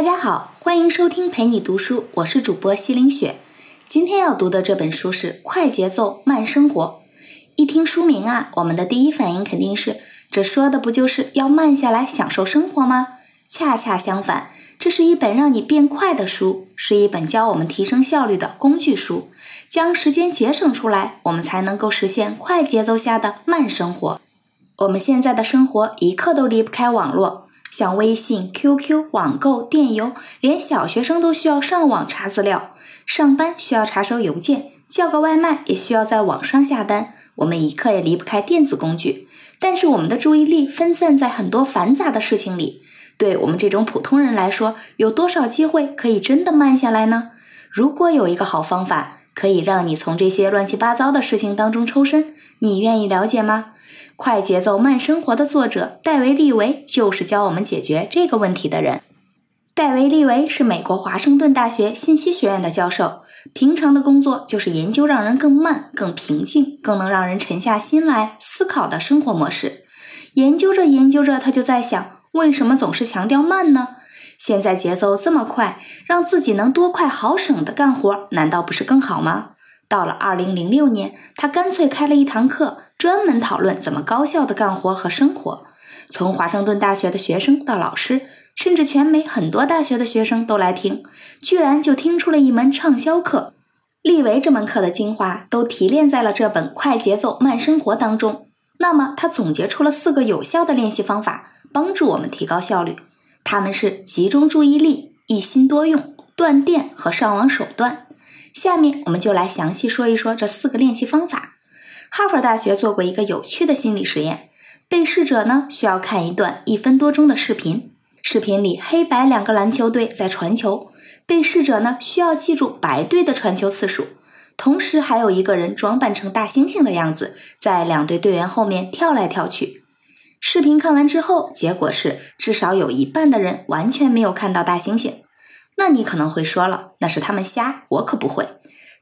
大家好，欢迎收听陪你读书，我是主播西林雪。今天要读的这本书是《快节奏慢生活》。一听书名啊，我们的第一反应肯定是，这说的不就是要慢下来享受生活吗？恰恰相反，这是一本让你变快的书，是一本教我们提升效率的工具书。将时间节省出来，我们才能够实现快节奏下的慢生活。我们现在的生活一刻都离不开网络。像微信、QQ、网购、电邮，连小学生都需要上网查资料；上班需要查收邮件，叫个外卖也需要在网上下单。我们一刻也离不开电子工具，但是我们的注意力分散在很多繁杂的事情里。对我们这种普通人来说，有多少机会可以真的慢下来呢？如果有一个好方法，可以让你从这些乱七八糟的事情当中抽身，你愿意了解吗？快节奏慢生活的作者戴维·利维就是教我们解决这个问题的人。戴维·利维是美国华盛顿大学信息学院的教授，平常的工作就是研究让人更慢、更平静、更能让人沉下心来思考的生活模式。研究着研究着，他就在想：为什么总是强调慢呢？现在节奏这么快，让自己能多快好省的干活，难道不是更好吗？到了二零零六年，他干脆开了一堂课。专门讨论怎么高效的干活和生活，从华盛顿大学的学生到老师，甚至全美很多大学的学生都来听，居然就听出了一门畅销课。利维这门课的精华都提炼在了这本《快节奏慢生活》当中。那么他总结出了四个有效的练习方法，帮助我们提高效率。他们是集中注意力、一心多用、断电和上网手段。下面我们就来详细说一说这四个练习方法。哈佛大学做过一个有趣的心理实验，被试者呢需要看一段一分多钟的视频，视频里黑白两个篮球队在传球，被试者呢需要记住白队的传球次数，同时还有一个人装扮成大猩猩的样子，在两队队员后面跳来跳去。视频看完之后，结果是至少有一半的人完全没有看到大猩猩。那你可能会说了，那是他们瞎，我可不会。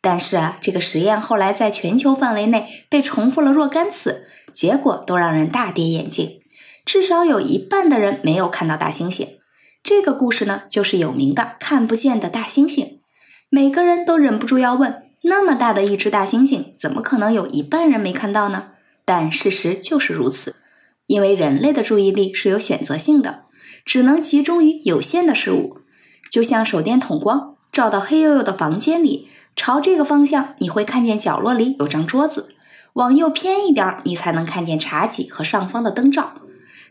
但是啊，这个实验后来在全球范围内被重复了若干次，结果都让人大跌眼镜。至少有一半的人没有看到大猩猩。这个故事呢，就是有名的看不见的大猩猩。每个人都忍不住要问：那么大的一只大猩猩，怎么可能有一半人没看到呢？但事实就是如此，因为人类的注意力是有选择性的，只能集中于有限的事物。就像手电筒光照到黑黝黝的房间里。朝这个方向，你会看见角落里有张桌子；往右偏一点，你才能看见茶几和上方的灯罩。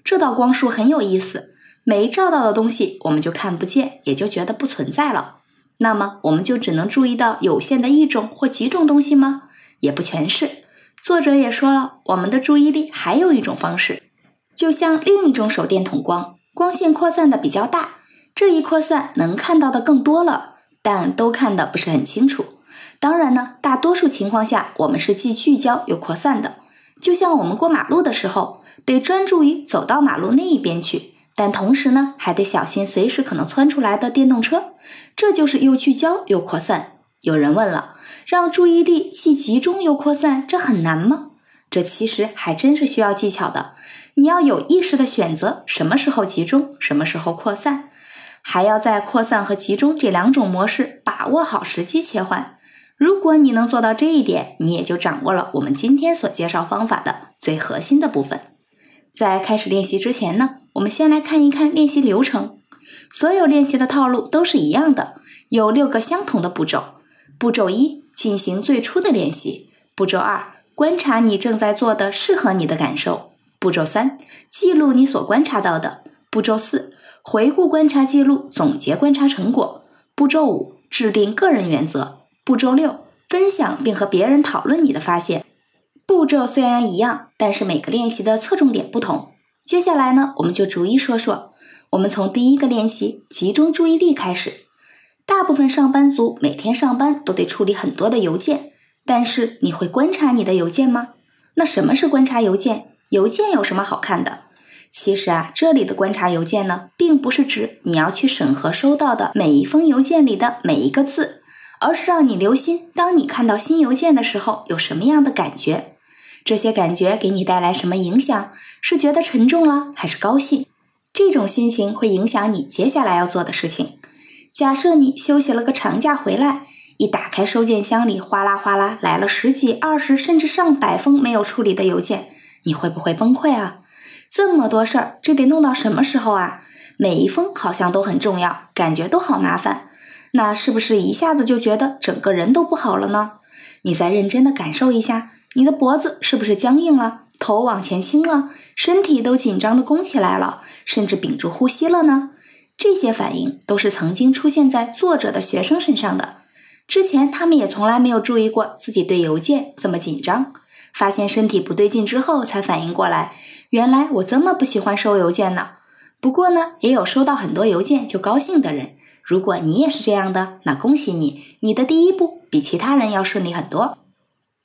这道光束很有意思，没照到的东西我们就看不见，也就觉得不存在了。那么，我们就只能注意到有限的一种或几种东西吗？也不全是。作者也说了，我们的注意力还有一种方式，就像另一种手电筒光，光线扩散的比较大，这一扩散能看到的更多了，但都看的不是很清楚。当然呢，大多数情况下，我们是既聚焦又扩散的。就像我们过马路的时候，得专注于走到马路那一边去，但同时呢，还得小心随时可能窜出来的电动车。这就是又聚焦又扩散。有人问了，让注意力既集中又扩散，这很难吗？这其实还真是需要技巧的。你要有意识的选择什么时候集中，什么时候扩散，还要在扩散和集中这两种模式把握好时机切换。如果你能做到这一点，你也就掌握了我们今天所介绍方法的最核心的部分。在开始练习之前呢，我们先来看一看练习流程。所有练习的套路都是一样的，有六个相同的步骤。步骤一，进行最初的练习；步骤二，观察你正在做的适合你的感受；步骤三，记录你所观察到的；步骤四，回顾观察记录，总结观察成果；步骤五，制定个人原则。步骤六：分享并和别人讨论你的发现。步骤虽然一样，但是每个练习的侧重点不同。接下来呢，我们就逐一说说。我们从第一个练习——集中注意力开始。大部分上班族每天上班都得处理很多的邮件，但是你会观察你的邮件吗？那什么是观察邮件？邮件有什么好看的？其实啊，这里的观察邮件呢，并不是指你要去审核收到的每一封邮件里的每一个字。而是让你留心，当你看到新邮件的时候，有什么样的感觉？这些感觉给你带来什么影响？是觉得沉重了，还是高兴？这种心情会影响你接下来要做的事情。假设你休息了个长假回来，一打开收件箱里哗啦哗啦来了十几、二十甚至上百封没有处理的邮件，你会不会崩溃啊？这么多事儿，这得弄到什么时候啊？每一封好像都很重要，感觉都好麻烦。那是不是一下子就觉得整个人都不好了呢？你再认真的感受一下，你的脖子是不是僵硬了？头往前倾了，身体都紧张的弓起来了，甚至屏住呼吸了呢？这些反应都是曾经出现在作者的学生身上的。之前他们也从来没有注意过自己对邮件这么紧张，发现身体不对劲之后才反应过来，原来我这么不喜欢收邮件呢。不过呢，也有收到很多邮件就高兴的人。如果你也是这样的，那恭喜你，你的第一步比其他人要顺利很多。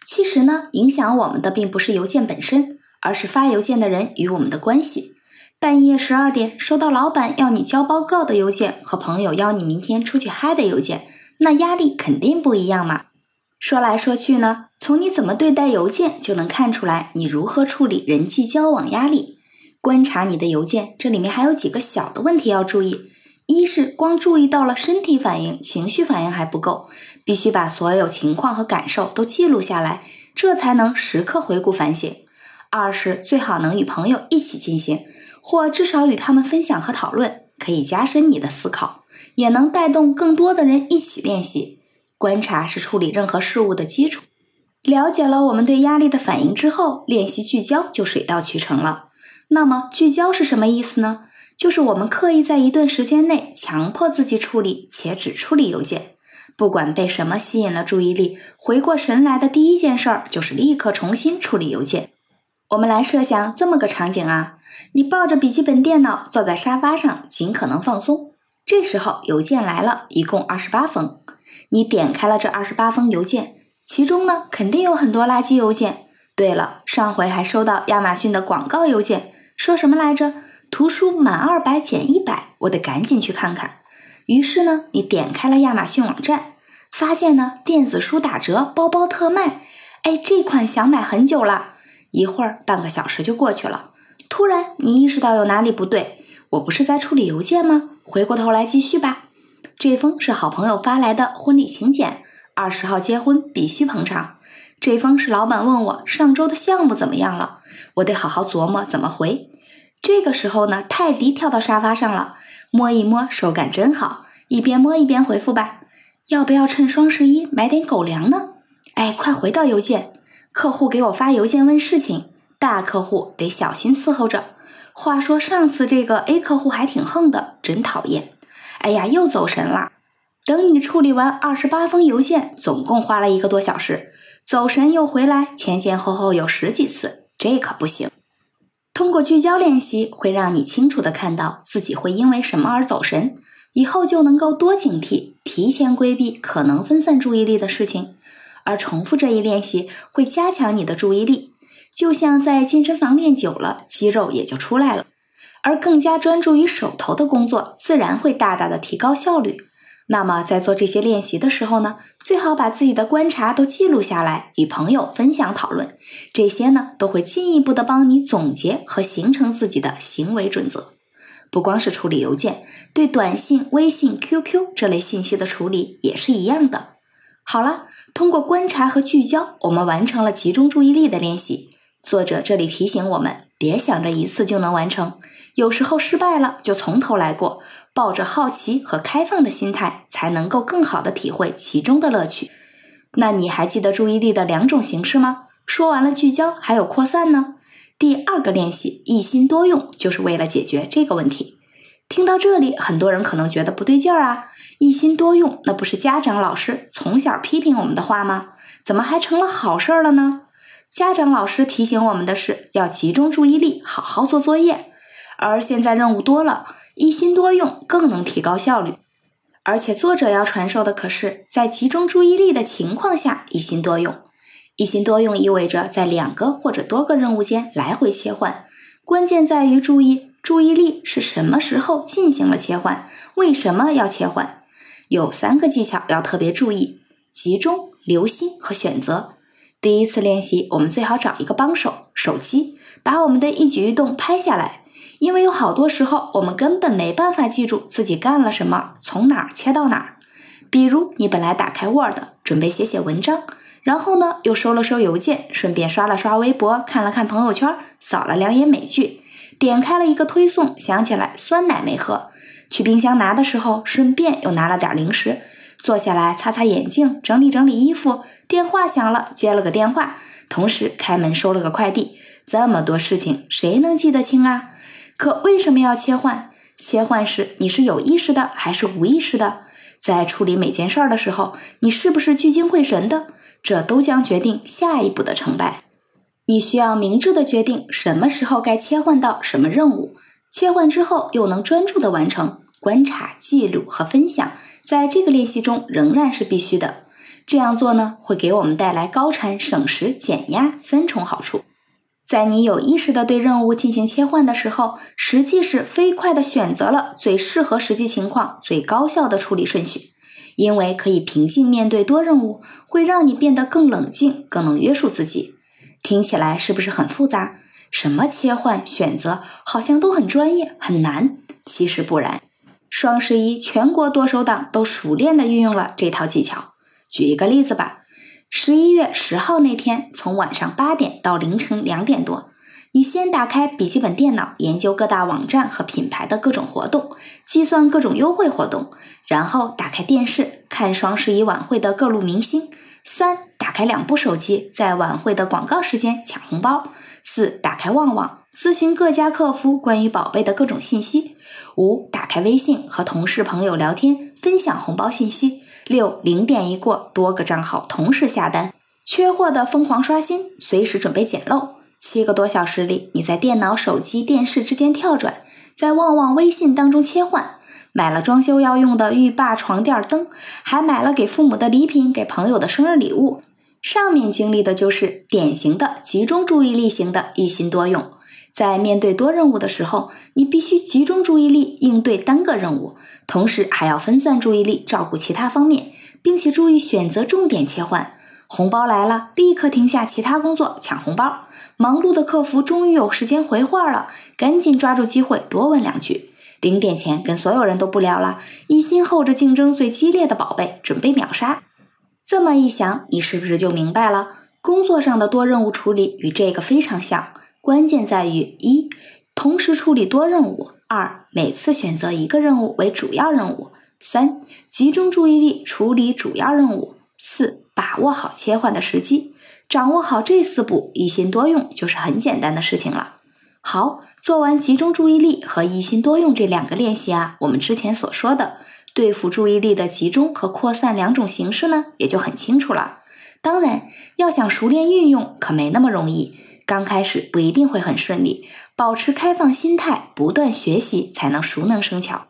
其实呢，影响我们的并不是邮件本身，而是发邮件的人与我们的关系。半夜十二点收到老板要你交报告的邮件和朋友邀你明天出去嗨的邮件，那压力肯定不一样嘛。说来说去呢，从你怎么对待邮件就能看出来你如何处理人际交往压力。观察你的邮件，这里面还有几个小的问题要注意。一是光注意到了身体反应、情绪反应还不够，必须把所有情况和感受都记录下来，这才能时刻回顾反省。二是最好能与朋友一起进行，或至少与他们分享和讨论，可以加深你的思考，也能带动更多的人一起练习。观察是处理任何事物的基础。了解了我们对压力的反应之后，练习聚焦就水到渠成了。那么聚焦是什么意思呢？就是我们刻意在一段时间内强迫自己处理且只处理邮件，不管被什么吸引了注意力，回过神来的第一件事儿就是立刻重新处理邮件。我们来设想这么个场景啊，你抱着笔记本电脑坐在沙发上，尽可能放松。这时候邮件来了，一共二十八封。你点开了这二十八封邮件，其中呢肯定有很多垃圾邮件。对了，上回还收到亚马逊的广告邮件，说什么来着？图书满二百减一百，我得赶紧去看看。于是呢，你点开了亚马逊网站，发现呢电子书打折，包包特卖。哎，这款想买很久了。一会儿半个小时就过去了，突然你意识到有哪里不对。我不是在处理邮件吗？回过头来继续吧。这封是好朋友发来的婚礼请柬，二十号结婚，必须捧场。这封是老板问我上周的项目怎么样了，我得好好琢磨怎么回。这个时候呢，泰迪跳到沙发上了，摸一摸，手感真好。一边摸一边回复吧。要不要趁双十一买点狗粮呢？哎，快回到邮件，客户给我发邮件问事情，大客户得小心伺候着。话说上次这个 A 客户还挺横的，真讨厌。哎呀，又走神了。等你处理完二十八封邮件，总共花了一个多小时，走神又回来，前前后后有十几次，这可不行。通过聚焦练习，会让你清楚的看到自己会因为什么而走神，以后就能够多警惕，提前规避可能分散注意力的事情。而重复这一练习，会加强你的注意力，就像在健身房练久了，肌肉也就出来了。而更加专注于手头的工作，自然会大大的提高效率。那么在做这些练习的时候呢，最好把自己的观察都记录下来，与朋友分享讨论。这些呢，都会进一步的帮你总结和形成自己的行为准则。不光是处理邮件，对短信、微信、QQ 这类信息的处理也是一样的。好了，通过观察和聚焦，我们完成了集中注意力的练习。作者这里提醒我们，别想着一次就能完成，有时候失败了就从头来过。抱着好奇和开放的心态，才能够更好的体会其中的乐趣。那你还记得注意力的两种形式吗？说完了聚焦，还有扩散呢。第二个练习一心多用，就是为了解决这个问题。听到这里，很多人可能觉得不对劲儿啊！一心多用，那不是家长老师从小批评我们的话吗？怎么还成了好事儿了呢？家长老师提醒我们的是，要集中注意力，好好做作业。而现在任务多了。一心多用更能提高效率，而且作者要传授的可是在集中注意力的情况下一心多用。一心多用意味着在两个或者多个任务间来回切换，关键在于注意注意力是什么时候进行了切换，为什么要切换。有三个技巧要特别注意：集中、留心和选择。第一次练习，我们最好找一个帮手，手机，把我们的一举一动拍下来。因为有好多时候我们根本没办法记住自己干了什么，从哪儿切到哪儿。比如你本来打开 Word 准备写写文章，然后呢又收了收邮件，顺便刷了刷微博，看了看朋友圈，扫了两眼美剧，点开了一个推送，想起来酸奶没喝，去冰箱拿的时候顺便又拿了点零食，坐下来擦擦眼镜，整理整理衣服，电话响了，接了个电话，同时开门收了个快递，这么多事情谁能记得清啊？可为什么要切换？切换时你是有意识的还是无意识的？在处理每件事儿的时候，你是不是聚精会神的？这都将决定下一步的成败。你需要明智的决定什么时候该切换到什么任务，切换之后又能专注的完成。观察、记录和分享，在这个练习中仍然是必须的。这样做呢，会给我们带来高产、省时、减压三重好处。在你有意识的对任务进行切换的时候，实际是飞快的选择了最适合实际情况、最高效的处理顺序。因为可以平静面对多任务，会让你变得更冷静、更能约束自己。听起来是不是很复杂？什么切换、选择，好像都很专业、很难。其实不然，双十一全国剁手党都熟练的运用了这套技巧。举一个例子吧。十一月十号那天，从晚上八点到凌晨两点多，你先打开笔记本电脑，研究各大网站和品牌的各种活动，计算各种优惠活动，然后打开电视看双十一晚会的各路明星。三，打开两部手机，在晚会的广告时间抢红包。四，打开旺旺，咨询各家客服关于宝贝的各种信息。五，打开微信和同事朋友聊天，分享红包信息。六零点一过，多个账号同时下单，缺货的疯狂刷新，随时准备捡漏。七个多小时里，你在电脑、手机、电视之间跳转，在旺旺、微信当中切换，买了装修要用的浴霸、床垫、灯，还买了给父母的礼品、给朋友的生日礼物。上面经历的就是典型的集中注意力型的一心多用。在面对多任务的时候，你必须集中注意力应对单个任务，同时还要分散注意力照顾其他方面，并且注意选择重点切换。红包来了，立刻停下其他工作抢红包。忙碌的客服终于有时间回话了，赶紧抓住机会多问两句。零点前跟所有人都不聊了，一心候着竞争最激烈的宝贝，准备秒杀。这么一想，你是不是就明白了？工作上的多任务处理与这个非常像。关键在于：一、同时处理多任务；二、每次选择一个任务为主要任务；三、集中注意力处理主要任务；四、把握好切换的时机。掌握好这四步，一心多用就是很简单的事情了。好，做完集中注意力和一心多用这两个练习啊，我们之前所说的对付注意力的集中和扩散两种形式呢，也就很清楚了。当然，要想熟练运用，可没那么容易。刚开始不一定会很顺利，保持开放心态，不断学习，才能熟能生巧。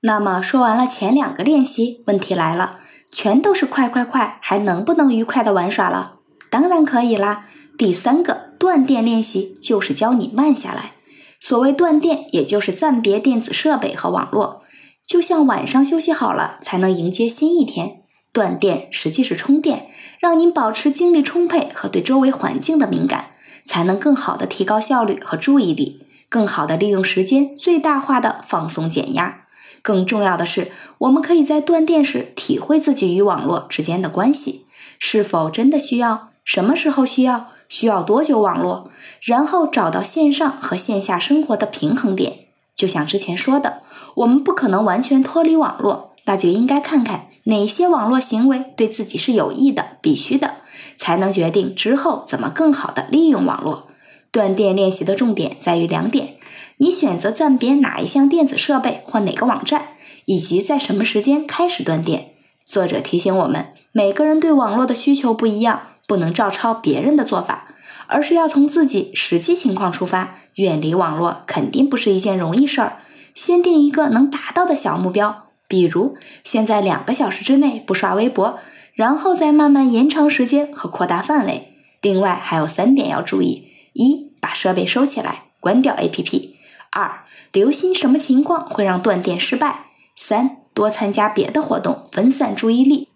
那么说完了前两个练习，问题来了，全都是快快快，还能不能愉快的玩耍了？当然可以啦。第三个断电练习就是教你慢下来。所谓断电，也就是暂别电子设备和网络，就像晚上休息好了，才能迎接新一天。断电实际是充电，让您保持精力充沛和对周围环境的敏感。才能更好的提高效率和注意力，更好的利用时间，最大化的放松减压。更重要的是，我们可以在断电时体会自己与网络之间的关系，是否真的需要？什么时候需要？需要多久网络？然后找到线上和线下生活的平衡点。就像之前说的，我们不可能完全脱离网络，那就应该看看哪些网络行为对自己是有益的、必须的。才能决定之后怎么更好的利用网络。断电练习的重点在于两点：你选择暂别哪一项电子设备或哪个网站，以及在什么时间开始断电。作者提醒我们，每个人对网络的需求不一样，不能照抄别人的做法，而是要从自己实际情况出发。远离网络肯定不是一件容易事儿，先定一个能达到的小目标，比如先在两个小时之内不刷微博。然后再慢慢延长时间和扩大范围。另外还有三点要注意：一、把设备收起来，关掉 APP；二、留心什么情况会让断电失败；三、多参加别的活动，分散注意力。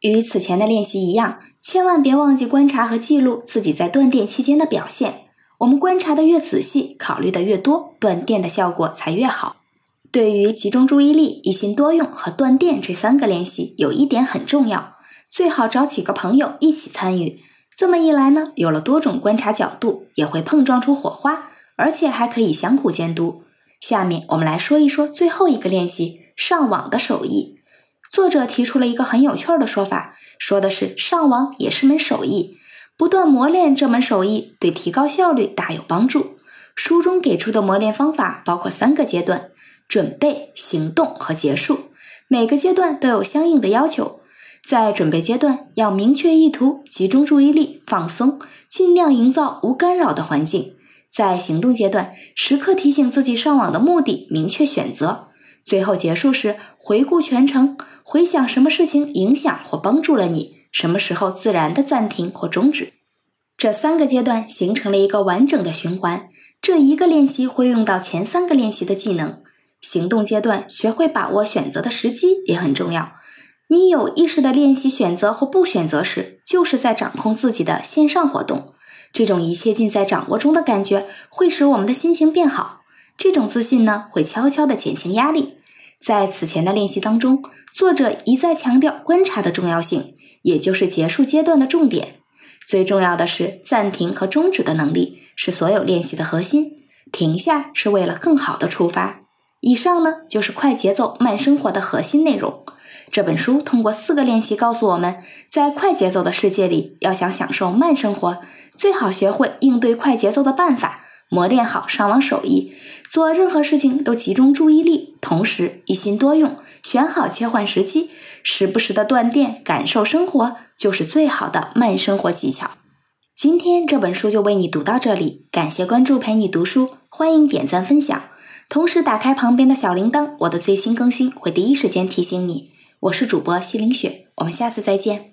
与此前的练习一样，千万别忘记观察和记录自己在断电期间的表现。我们观察的越仔细，考虑的越多，断电的效果才越好。对于集中注意力、一心多用和断电这三个练习，有一点很重要，最好找几个朋友一起参与。这么一来呢，有了多种观察角度，也会碰撞出火花，而且还可以相互监督。下面我们来说一说最后一个练习——上网的手艺。作者提出了一个很有趣的说法，说的是上网也是门手艺。不断磨练这门手艺，对提高效率大有帮助。书中给出的磨练方法包括三个阶段：准备、行动和结束。每个阶段都有相应的要求。在准备阶段，要明确意图，集中注意力，放松，尽量营造无干扰的环境。在行动阶段，时刻提醒自己上网的目的，明确选择。最后结束时，回顾全程，回想什么事情影响或帮助了你。什么时候自然的暂停或终止？这三个阶段形成了一个完整的循环。这一个练习会用到前三个练习的技能。行动阶段学会把握选择的时机也很重要。你有意识的练习选择或不选择时，就是在掌控自己的线上活动。这种一切尽在掌握中的感觉，会使我们的心情变好。这种自信呢，会悄悄地减轻压力。在此前的练习当中，作者一再强调观察的重要性。也就是结束阶段的重点，最重要的是暂停和终止的能力是所有练习的核心。停下是为了更好的出发。以上呢就是快节奏慢生活的核心内容。这本书通过四个练习告诉我们，在快节奏的世界里，要想享受慢生活，最好学会应对快节奏的办法，磨练好上网手艺，做任何事情都集中注意力，同时一心多用，选好切换时机。时不时的断电，感受生活，就是最好的慢生活技巧。今天这本书就为你读到这里，感谢关注，陪你读书，欢迎点赞分享，同时打开旁边的小铃铛，我的最新更新会第一时间提醒你。我是主播西林雪，我们下次再见。